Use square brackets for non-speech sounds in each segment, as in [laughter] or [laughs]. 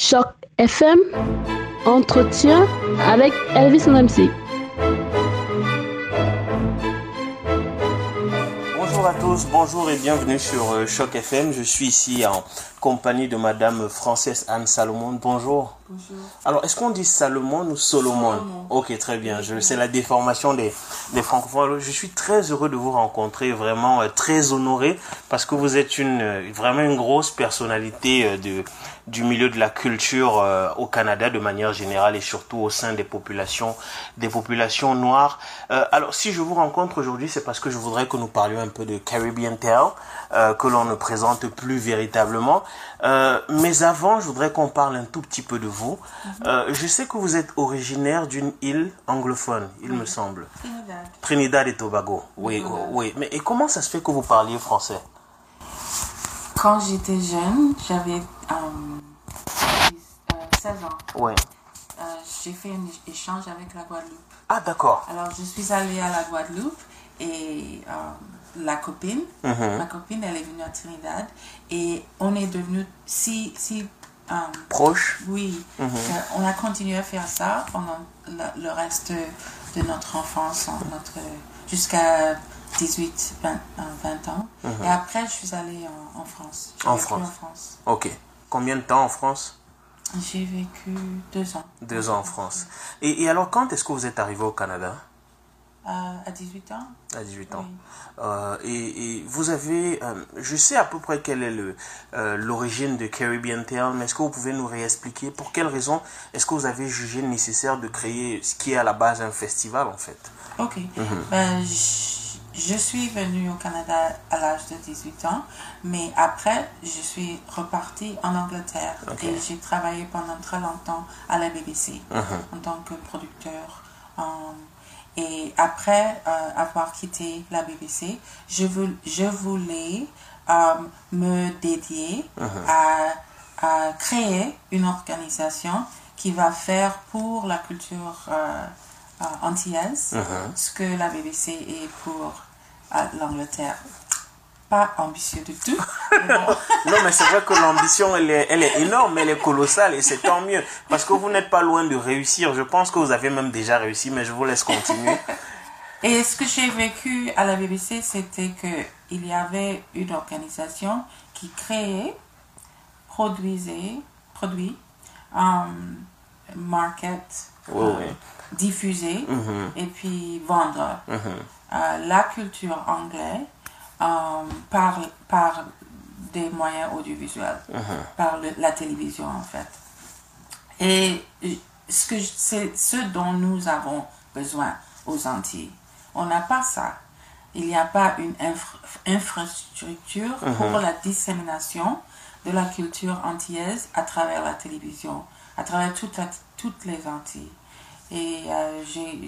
Choc FM, entretien avec Elvis MC. Bonjour à tous, bonjour et bienvenue sur euh, Choc FM. Je suis ici en compagnie de Madame Frances Anne Salomon. Bonjour. Bonjour. Alors, est-ce qu'on dit Salomon ou Solomon? Solomon. Ok, très bien. Je, c'est la déformation des, des francophones. Je suis très heureux de vous rencontrer, vraiment euh, très honoré, parce que vous êtes une euh, vraiment une grosse personnalité euh, de, du milieu de la culture euh, au Canada de manière générale et surtout au sein des populations, des populations noires. Euh, alors, si je vous rencontre aujourd'hui, c'est parce que je voudrais que nous parlions un peu de Caribbean Tale, euh, que l'on ne présente plus véritablement. Euh, mais avant, je voudrais qu'on parle un tout petit peu de vous. Euh, je sais que vous êtes originaire d'une île anglophone, il me semble. Trinidad. Trinidad et Tobago. Oui, Voilà. oui. Mais et comment ça se fait que vous parliez français? Quand j'étais jeune, j'avais euh, dix- euh, 16 ans. Oui. J'ai fait un échange avec la Guadeloupe. Ah, d'accord. Alors, je suis allée à la Guadeloupe et la copine, ma copine, elle est venue à Trinidad et on est devenus si, si euh, Proche oui, Euh, on a continué à faire ça pendant le reste de notre enfance, notre, jusqu'à 18, 20, euh, 20 ans. Et après, je suis allée en, en France. En France. en France. Ok. Combien de temps en France? J'ai vécu deux ans. Deux ans en France. Et, et alors, quand est-ce que vous êtes arrivé au Canada? À 18 ans À 18 ans. Oui. Euh, et, et vous avez, euh, je sais à peu près quelle est euh, l'origine de Caribbean Tale, mais est-ce que vous pouvez nous réexpliquer pour quelle raison est-ce que vous avez jugé nécessaire de créer ce qui est à la base un festival en fait? Ok. Ben, je, je suis venue au Canada à l'âge de 18 ans, mais après, je suis repartie en Angleterre et j'ai travaillé pendant très longtemps à la BBC en tant que producteur. Euh, et après euh, avoir quitté la BBC, je, vou- je voulais euh, me dédier à, à créer une organisation qui va faire pour la culture euh, antillaise ce que la BBC est pour l'Angleterre. Pas ambitieux du tout. bon. Non, mais c'est vrai que l'ambition, elle est, elle est énorme, elle est colossale et c'est tant mieux parce que vous n'êtes pas loin de réussir. Je pense que vous avez même déjà réussi, mais je vous laisse continuer. Et ce que j'ai vécu à la BBC, c'était qu'il y avait une organisation qui créait, produisait, produit, um, market, Oui, euh, oui. diffuser Mhm. et puis vendre Mhm. euh, la culture anglaise par, par des moyens audiovisuels, par le- la télévision en fait. Et euh, ce que c'est ce dont nous avons besoin aux Antilles. On n'a pas ça. Il n'y a pas une infra- infrastructure pour la dissémination de la culture antillaise à travers la télévision, à travers toute la- toutes les Antilles. Et euh, j'ai-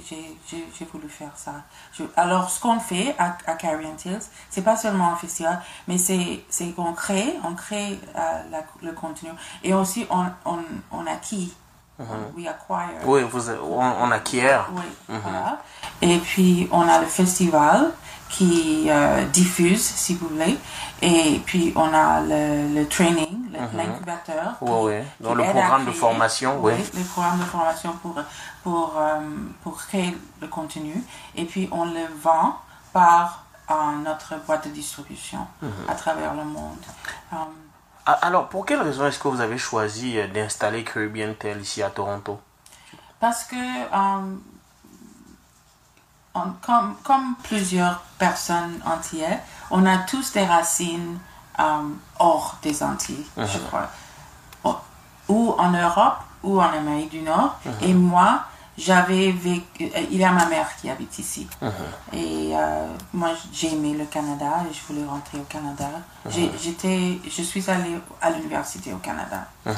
voulu faire ça. Je- alors, ce qu'on fait à, à Caribbean Tales, c'est pas seulement un festival, mais c'est qu'on crée, on crée euh, la- le contenu. Et aussi, on, on, on acquit, we acquire. Oui, vous, on, on acquiert. Oui, voilà. Et puis, on a le festival qui euh, diffuse, si vous voulez. Et puis, on a le, le training, l'incubateur. qui- Oui, oui. Dans le programme de créer- formation, oui. Le programme de formation pour, pour, euh, pour créer le contenu. Et puis, on le vend par euh, notre boîte de distribution Mhm. à travers le monde. Euh, Ah, Alors, pour quelle raison est-ce que vous avez choisi d'installer Caribbean Tale ici à Toronto? Parce que, euh, on- comme, comme plusieurs personnes entières, on a tous des racines hors des Antilles, je crois. O- Ou en Europe, ou en Amérique du Nord. Et moi, j'avais vécu. euh, Il y a ma mère qui habite ici. Et euh, moi, j'ai aimé le Canada et je voulais rentrer au Canada. J'étais, je suis allée à l'université au Canada euh,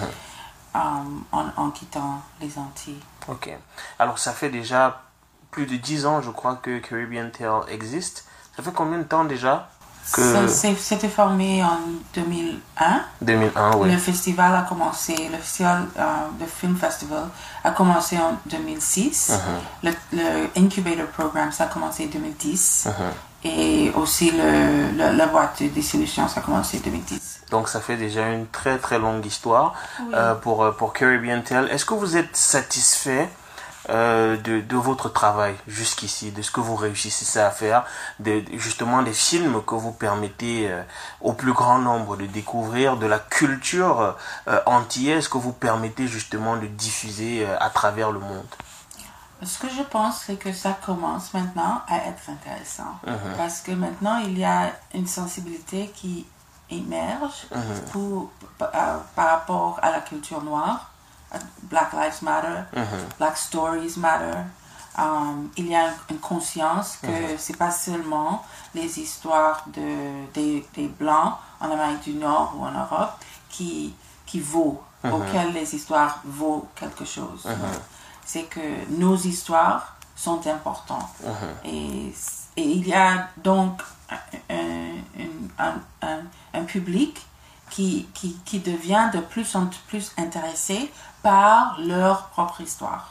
en, en quittant les Antilles. Ok. Alors, ça fait déjà plus de 10 ans, je crois, que Caribbean Tale existe. Ça fait combien de temps déjà que... C'était formé en 2001. 2001, oui. Le festival a commencé, le festival, euh, le Film Festival a commencé en 2006. Uh-huh. le, le Incubator Program, ça a commencé en 2010. Et aussi le, le- la boîte de distribution, ça a commencé en 2010. Donc ça fait déjà une très très longue histoire euh, pour, euh, pour Caribbean Tale. Est-ce que vous êtes satisfait euh, de, de votre travail jusqu'ici, de ce que vous réussissez à faire, de, justement des films que vous permettez euh, au plus grand nombre de découvrir, de la culture euh, antillaise que vous permettez justement de diffuser euh, à travers le monde Ce que je pense, c'est que ça commence maintenant à être intéressant. Parce que maintenant, il y a une sensibilité qui émerge pour, par, par rapport à la culture noire. Black Lives Matter, Black Stories Matter. Um, il y a une conscience que c'est pas seulement les histoires de, des, des Blancs en Amérique du Nord ou en Europe qui, qui vaut, auxquelles les histoires vaut quelque chose. C'est que nos histoires sont importantes. et, et il y a donc un, un- un- un- un public qui, qui, qui devient de plus en plus intéressé par leur propre histoire.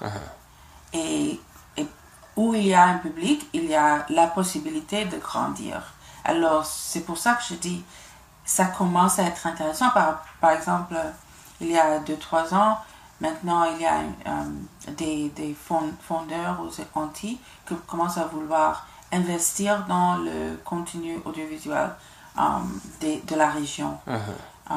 Et, et où il y a un public, il y a la possibilité de grandir. Alors, c'est pour ça que je dis, ça commence à être intéressant. Par, par exemple, il y a 2-3 ans, maintenant, il y a euh, des, des fond- fondeurs aux Antilles qui commencent à vouloir investir dans le contenu audiovisuel euh, des- de la région. Euh,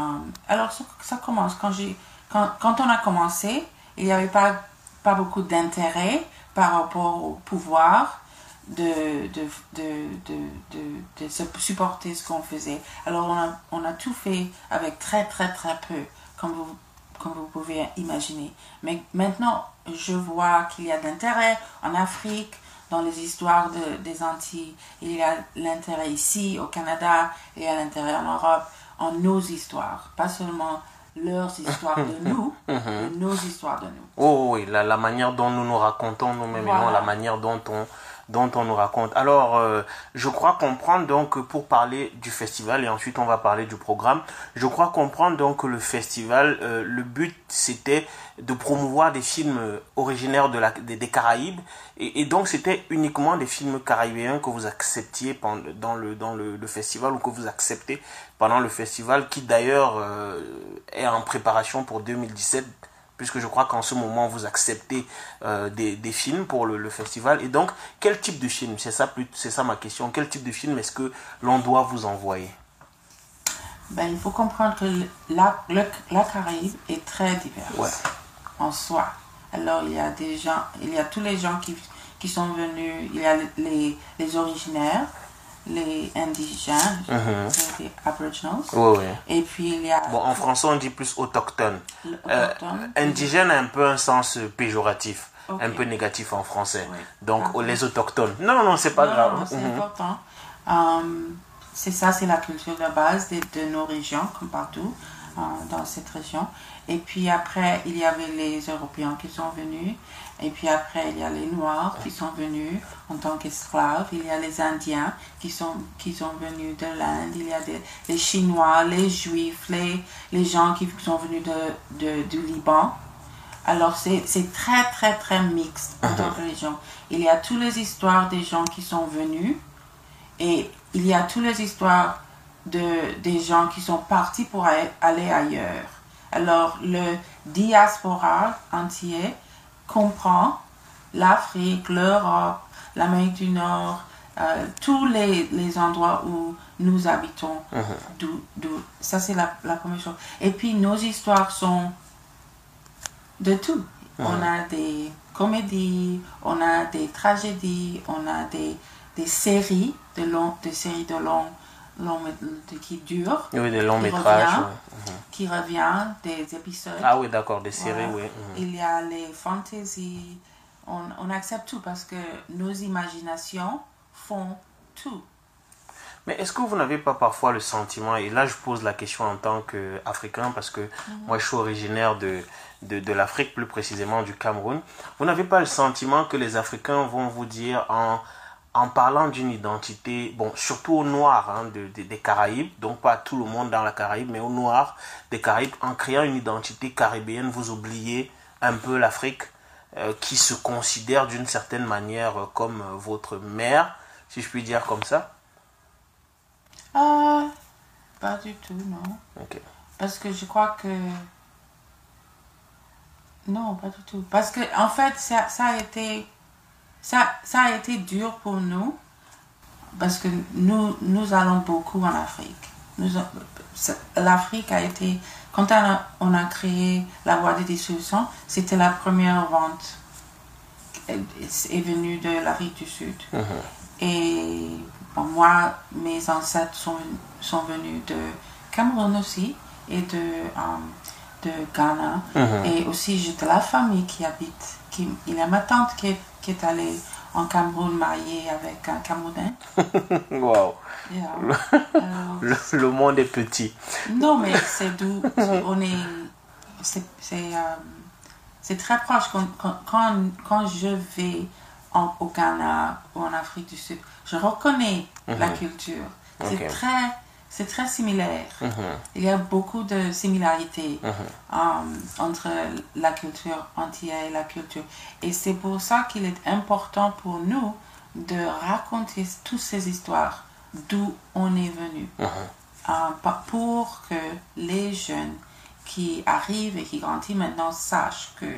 alors, ça, ça commence. Quand, j'ai, quand, on a commencé, il n'y avait pas, pas beaucoup d'intérêt par rapport au pouvoir de, de, de, de, de, supporter ce qu'on faisait. Alors, on a, on a tout fait avec très, très, très peu, comme vous, comme vous pouvez imaginer. Mais maintenant, je vois qu'il y a de l'intérêt en Afrique, dans les histoires de- des Antilles. Il y a l'intérêt ici, au Canada, il y a l'intérêt en Europe, en nos histoires. Pas seulement leurs histoires de [laughs] nous, nos histoires de nous. Oh oui, la, la manière dont nous nous racontons nous-mêmes et non la manière dont on, dont on nous raconte. Alors, euh, je crois comprendre donc pour parler du festival et ensuite on va parler du programme, je crois comprendre donc que le festival, euh, le but c'était de promouvoir des films originaires de la, des, Caraïbes et, donc c'était uniquement des films caribéens que vous acceptiez pendant, dans, le, dans le festival ou que vous acceptez pendant le festival qui d'ailleurs euh, est en préparation pour 2017 puisque je crois qu'en ce moment vous acceptez euh, des, des films pour le, le festival. Et donc, quel type de film? C'est ça, c'est ça ma question. Quel type de film est-ce que l'on doit vous envoyer? Ben, il faut comprendre que la, le- la Caraïbe est très diverse Ouais. en soi. Alors, il y a des gens, il y a tous les gens qui, qui sont venus, il y a les, les originaires, les indigènes, les aboriginals, Oui, oui. et puis il y a Bon, en français, on dit plus autochtone. Euh, autochtone. indigène a un peu un sens euh, péjoratif, un peu négatif en français. Oui. Donc, les autochtones. Non, non, c'est pas Non, grave. c'est Mhm. important. Um, c'est ça, c'est la culture de base de, de nos régions, comme partout euh, dans cette région. Et puis après, il y avait les Européens qui sont venus. Et puis après, il y a les Noirs qui sont venus en tant qu'esclaves. Il y a les Indiens qui sont, qui sont venus de l'Inde. Il y a des, les Chinois, les Juifs, les, les gens qui sont venus de, de- du Liban. Alors, c'est très, très, très mixte en tant que région. Il y a toutes les histoires des gens qui sont venus et il y a toutes les histoires de, des gens qui sont partis pour aller ailleurs. Alors, le diaspora entier comprend l'Afrique, l'Europe, l'Amérique du Nord, euh, tous les, les endroits où nous habitons. D'où- ça, c'est la, la première chose. Et puis, nos histoires sont de tout. On a des comédies, on a des tragédies, on a des, des séries de long, séries de long, qui durent, Oui, des longs qui métrages. revient. ouais. qui revient, des épisodes. Ah oui, d'accord, des séries, Voilà. oui. mhm. Il y a les fantasy. On, on accepte tout parce que nos imaginations font tout. Mais est-ce que vous n'avez pas parfois le sentiment, et là je pose la question en tant qu'Africain, parce que moi je suis originaire de, de, de l'Afrique, plus précisément du Cameroun, vous n'avez pas le sentiment que les Africains vont vous dire en, en parlant d'une identité, bon, surtout aux Noirs hein, de, de- des Caraïbes, donc pas tout le monde dans la Caraïbe, mais aux Noirs des Caraïbes, en créant une identité caribéenne, vous oubliez un peu l'Afrique euh, qui se considère d'une certaine manière euh, comme euh, votre mère, si je puis dire comme ça Euh, pas du tout, non. Parce que je crois que. Non, pas du tout. Parce que, en fait, ça, ça a été. Ça, ça a été dur pour nous. Parce que nous, nous allons beaucoup en Afrique. L'Afrique a été. Quand on a, on a créé la voie de dissolution, c'était la première vente est venue de l'Afrique du Sud. Mhm. Et moi, mes ancêtres sont, sont venus de Cameroun aussi et de, euh, de Ghana. Mhm. Et aussi, j'ai de la famille qui habite. Qui, il y a ma tante qui est, qui est allée en Cameroun mariée avec un Camerounais. [laughs] wow. Yeah. Le, le, monde est petit. Non, mais c'est d'où on est. C'est euh, c'est très proche. Quand, quand, quand je vais en, au Ghana ou en Afrique du Sud, je reconnais la Mhm. culture. C'est très, c'est très similaire. Mhm. Il y a beaucoup de similarités Mhm. euh, entre la culture entière et la culture. Et c'est pour ça qu'il est important pour nous de raconter toutes ces histoires d'où on est venu. Mhm. Euh, pour que les jeunes qui arrivent et qui grandissent maintenant sachent que,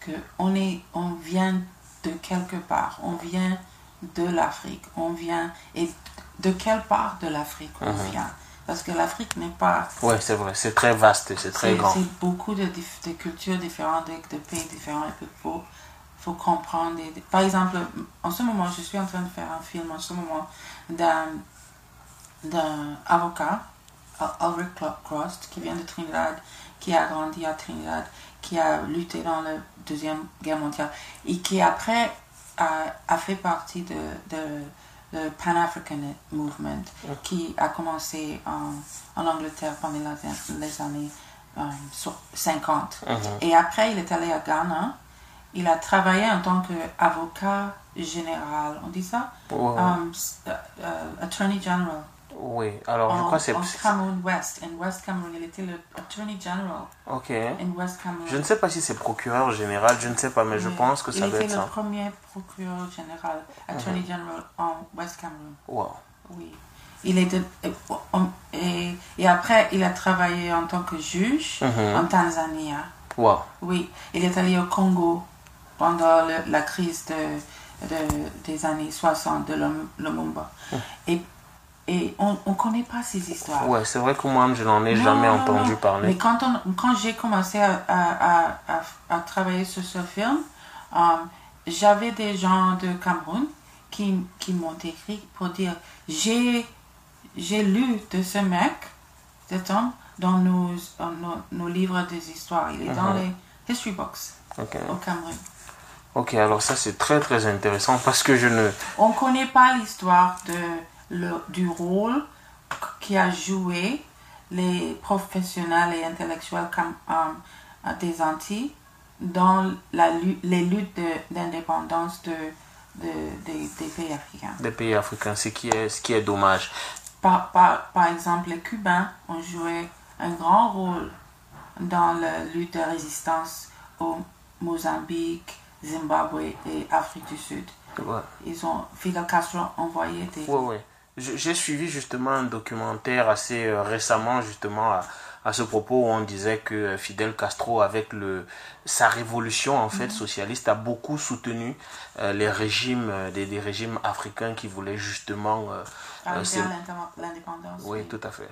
que on, est, on vient de quelque part, on vient de l'Afrique, on vient et de quelle part de l'Afrique on Mhm. vient. Parce que l'Afrique n'est pas Ouais, c'est vrai, c'est très vaste, c'est très grand. c'est beaucoup de, cultures différentes, de, de pays différents. Il faut, faut comprendre. par exemple, en ce moment, je suis en train de faire un film en ce moment d'un avocat, Ulrich Cro- Crost, qui vient de Trinidad, qui a grandi à Trinidad, qui a lutté dans la Deuxième Guerre mondiale et qui après a, a fait partie de, de le Pan-African Movement qui a commencé en, en Angleterre pendant les, les années euh, so- 50. Mhm. Et après, il est allé à Ghana. Il a travaillé en tant qu'avocat général, on dit ça? Um, euh, euh, Attorney General. Oui, alors je crois que c'est. en Cameroun West. En West Cameroun, il était le Attorney General Ok. en West Cameroun. Je ne sais pas si c'est procureur général, je ne sais pas, mais je pense que ça il doit était être le ça. premier procureur général, Attorney Mhm. General en West Cameroun. Wow. Oui. Il était, et, et, et après, il a travaillé en tant que juge Mhm. en Tanzanie. Wow. Oui, il est allé au Congo pendant le- la crise de, de- des années 60 de Lum- Lumumba. Et, et on ne connaît pas ces histoires. Ouais, c'est vrai que moi, je n'en ai Non, jamais non, entendu non. parler. Mais quand, on, quand j'ai commencé à, à, à, travailler sur ce film, euh, j'avais des gens de Cameroun qui, qui m'ont écrit pour dire j'ai j'ai lu de ce mec, cet homme, dans nos, dans nos, nos livres des histoires. Il est dans Mhm. les history books Ok. au Cameroun. Ok, alors ça c'est très très intéressant parce que je ne. On ne connaît pas l'histoire de, le, du rôle qui a joué les professionnels et intellectuels comme, euh, des Antilles dans la, les luttes de- d'indépendance de, de, des- des pays africains. Des pays africains, ce qui est, ce qui est dommage. Par, par, par exemple, les Cubains ont joué un grand rôle dans la lutte de résistance au Mozambique, Zimbabwe et Afrique du Sud. Ouais. Ils ont, Fidel Castro a envoyé des, Ouais, ouais. J'ai suivi justement un documentaire assez euh, récemment justement à, à ce propos où on disait que euh, Fidel Castro avec le sa révolution en fait socialiste a beaucoup soutenu euh, les régimes des, des régimes africains qui voulaient justement euh, euh, l'indép- l'indépendance. oui, tout à fait.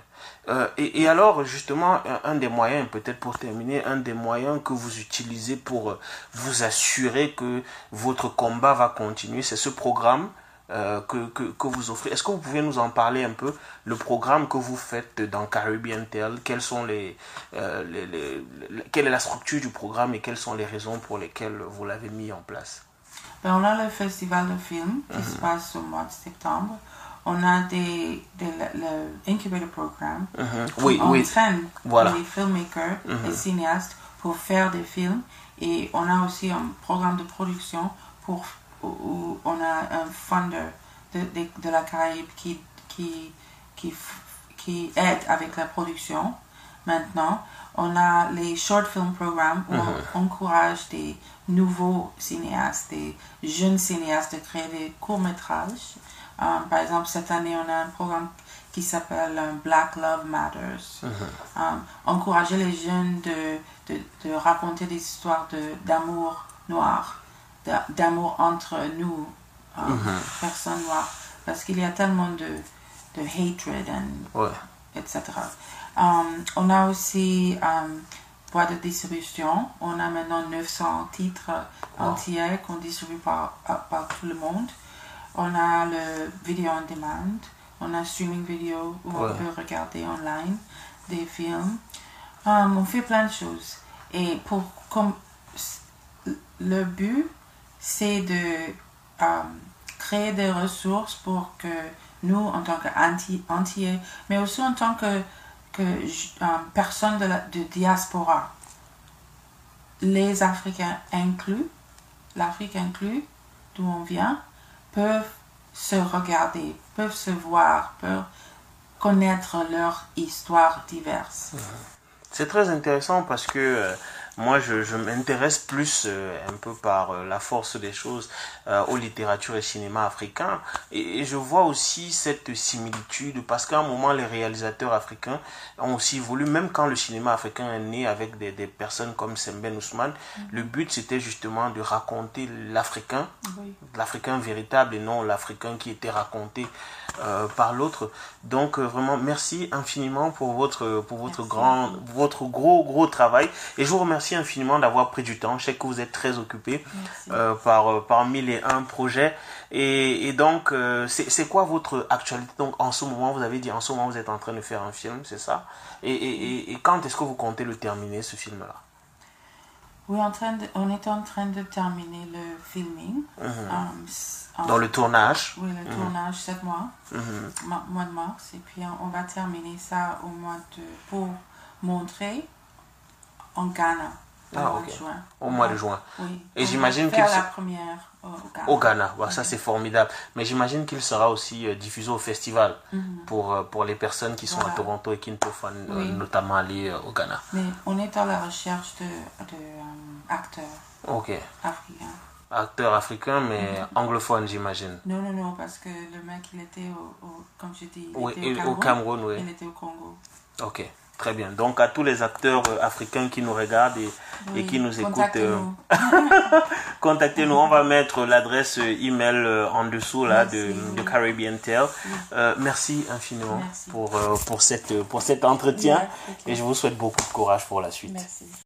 Et, et alors, justement, un, des moyens, peut-être pour terminer, un des moyens que vous utilisez pour vous assurer que votre combat va continuer, c'est ce programme euh, que, que, que vous offrez. Est-ce que vous pouvez nous en parler un peu Le programme que vous faites dans Caribbean Tel, quelles sont les, euh, les, les- les- quelle est la structure du programme et quelles sont les raisons pour lesquelles vous l'avez mis en place? Ben, on a le festival de films qui se passe au mois de septembre. On a des, des le, le incubator programme qui Oui, oui. entraîne Voilà. les filmmakers, les cinéastes pour faire des films. Et on a aussi un programme de production pour, où, on a un funder de, de, de la Caraïbe qui, qui, qui, qui aide avec la production. Maintenant, on a les short film programmes où on encourage des nouveaux cinéastes, des jeunes cinéastes de créer des courts-métrages. Euh, par exemple, cette année, on a un programme qui s'appelle euh, Black Love Matters. Euh, encourager les jeunes de, de, de raconter des histoires de- d'amour noir, d'amour entre nous, euh, personnes noires, parce qu'il y a tellement de, de hatred and Ouais. etc. Um, on a aussi um, boîte de distribution. On a maintenant 900 titres entiers qu'on distribue par, par, par tout le monde. On a le vidéo on demand. On a streaming vidéo où Ouais. on peut regarder online des films. Um, on fait plein de choses. Et pour comme le but, c'est de um, créer des ressources pour que nous, en tant qu'entiers, mais aussi en tant que, que euh, personnes de, de diaspora, les Africains inclus, l'Afrique inclus, d'où on vient, peuvent se regarder, peuvent se voir, peuvent connaître leur histoire diverse. C'est très intéressant parce que euh, moi, je, je m'intéresse plus euh, un peu par euh, la force des choses euh, aux littératures et cinéma africains. Et, et je vois aussi cette similitude parce qu'à un moment, les réalisateurs africains ont aussi voulu, même quand le cinéma africain est né avec des, des personnes comme Semben Ousmane, le but c'était justement de raconter l'Africain, Oui. l'Africain véritable et non l'Africain qui était raconté euh, par l'autre. Donc vraiment merci infiniment pour votre pour votre Merci. grand votre gros gros travail et je vous remercie infiniment d'avoir pris du temps. Je sais que vous êtes très occupé euh, par euh, par mille et un projets et, et donc euh, c'est quoi votre actualité? Donc en ce moment vous avez dit en ce moment vous êtes en train de faire un film c'est ça? Et, et, quand est-ce que vous comptez le terminer ce film là Oui, en train de- on est en train de terminer le filming. S- en- dans le tournage? Oui, le tournage, 7 mois, Mhm. mois de mars. Et puis on va terminer ça au mois de. pour montrer en Ghana. Au Ah, mois ok. de juin. au mois de juin Oui. Et j'imagine qu'il la se- première au, au Ghana. au Ghana. Voilà, ça c'est formidable. Mais j'imagine qu'il sera aussi euh, diffusé au festival pour, euh, pour les personnes qui sont à. Toronto et qui ne peuvent pas, euh, notamment aller euh, au Ghana. Mais on est à la recherche de, de euh, acteurs Ok. africains. Acteur africain, mais anglophone, j'imagine. Non, non, non, parce que le mec, il était au, au- comme je dis, il Oui, était et au Cameroun, oui. Il était au Congo. Ok, très bien. Donc à tous les acteurs euh, africains qui nous regardent et, qui nous écoutent, euh, contactez-nous. [laughs] contactez-nous. On va mettre l'adresse euh, email en dessous là de, Merci, de oui. Caribbean Tale. Euh, merci infiniment Merci. pour, pour, cette, pour cet entretien et je vous souhaite beaucoup de courage pour la suite. Merci.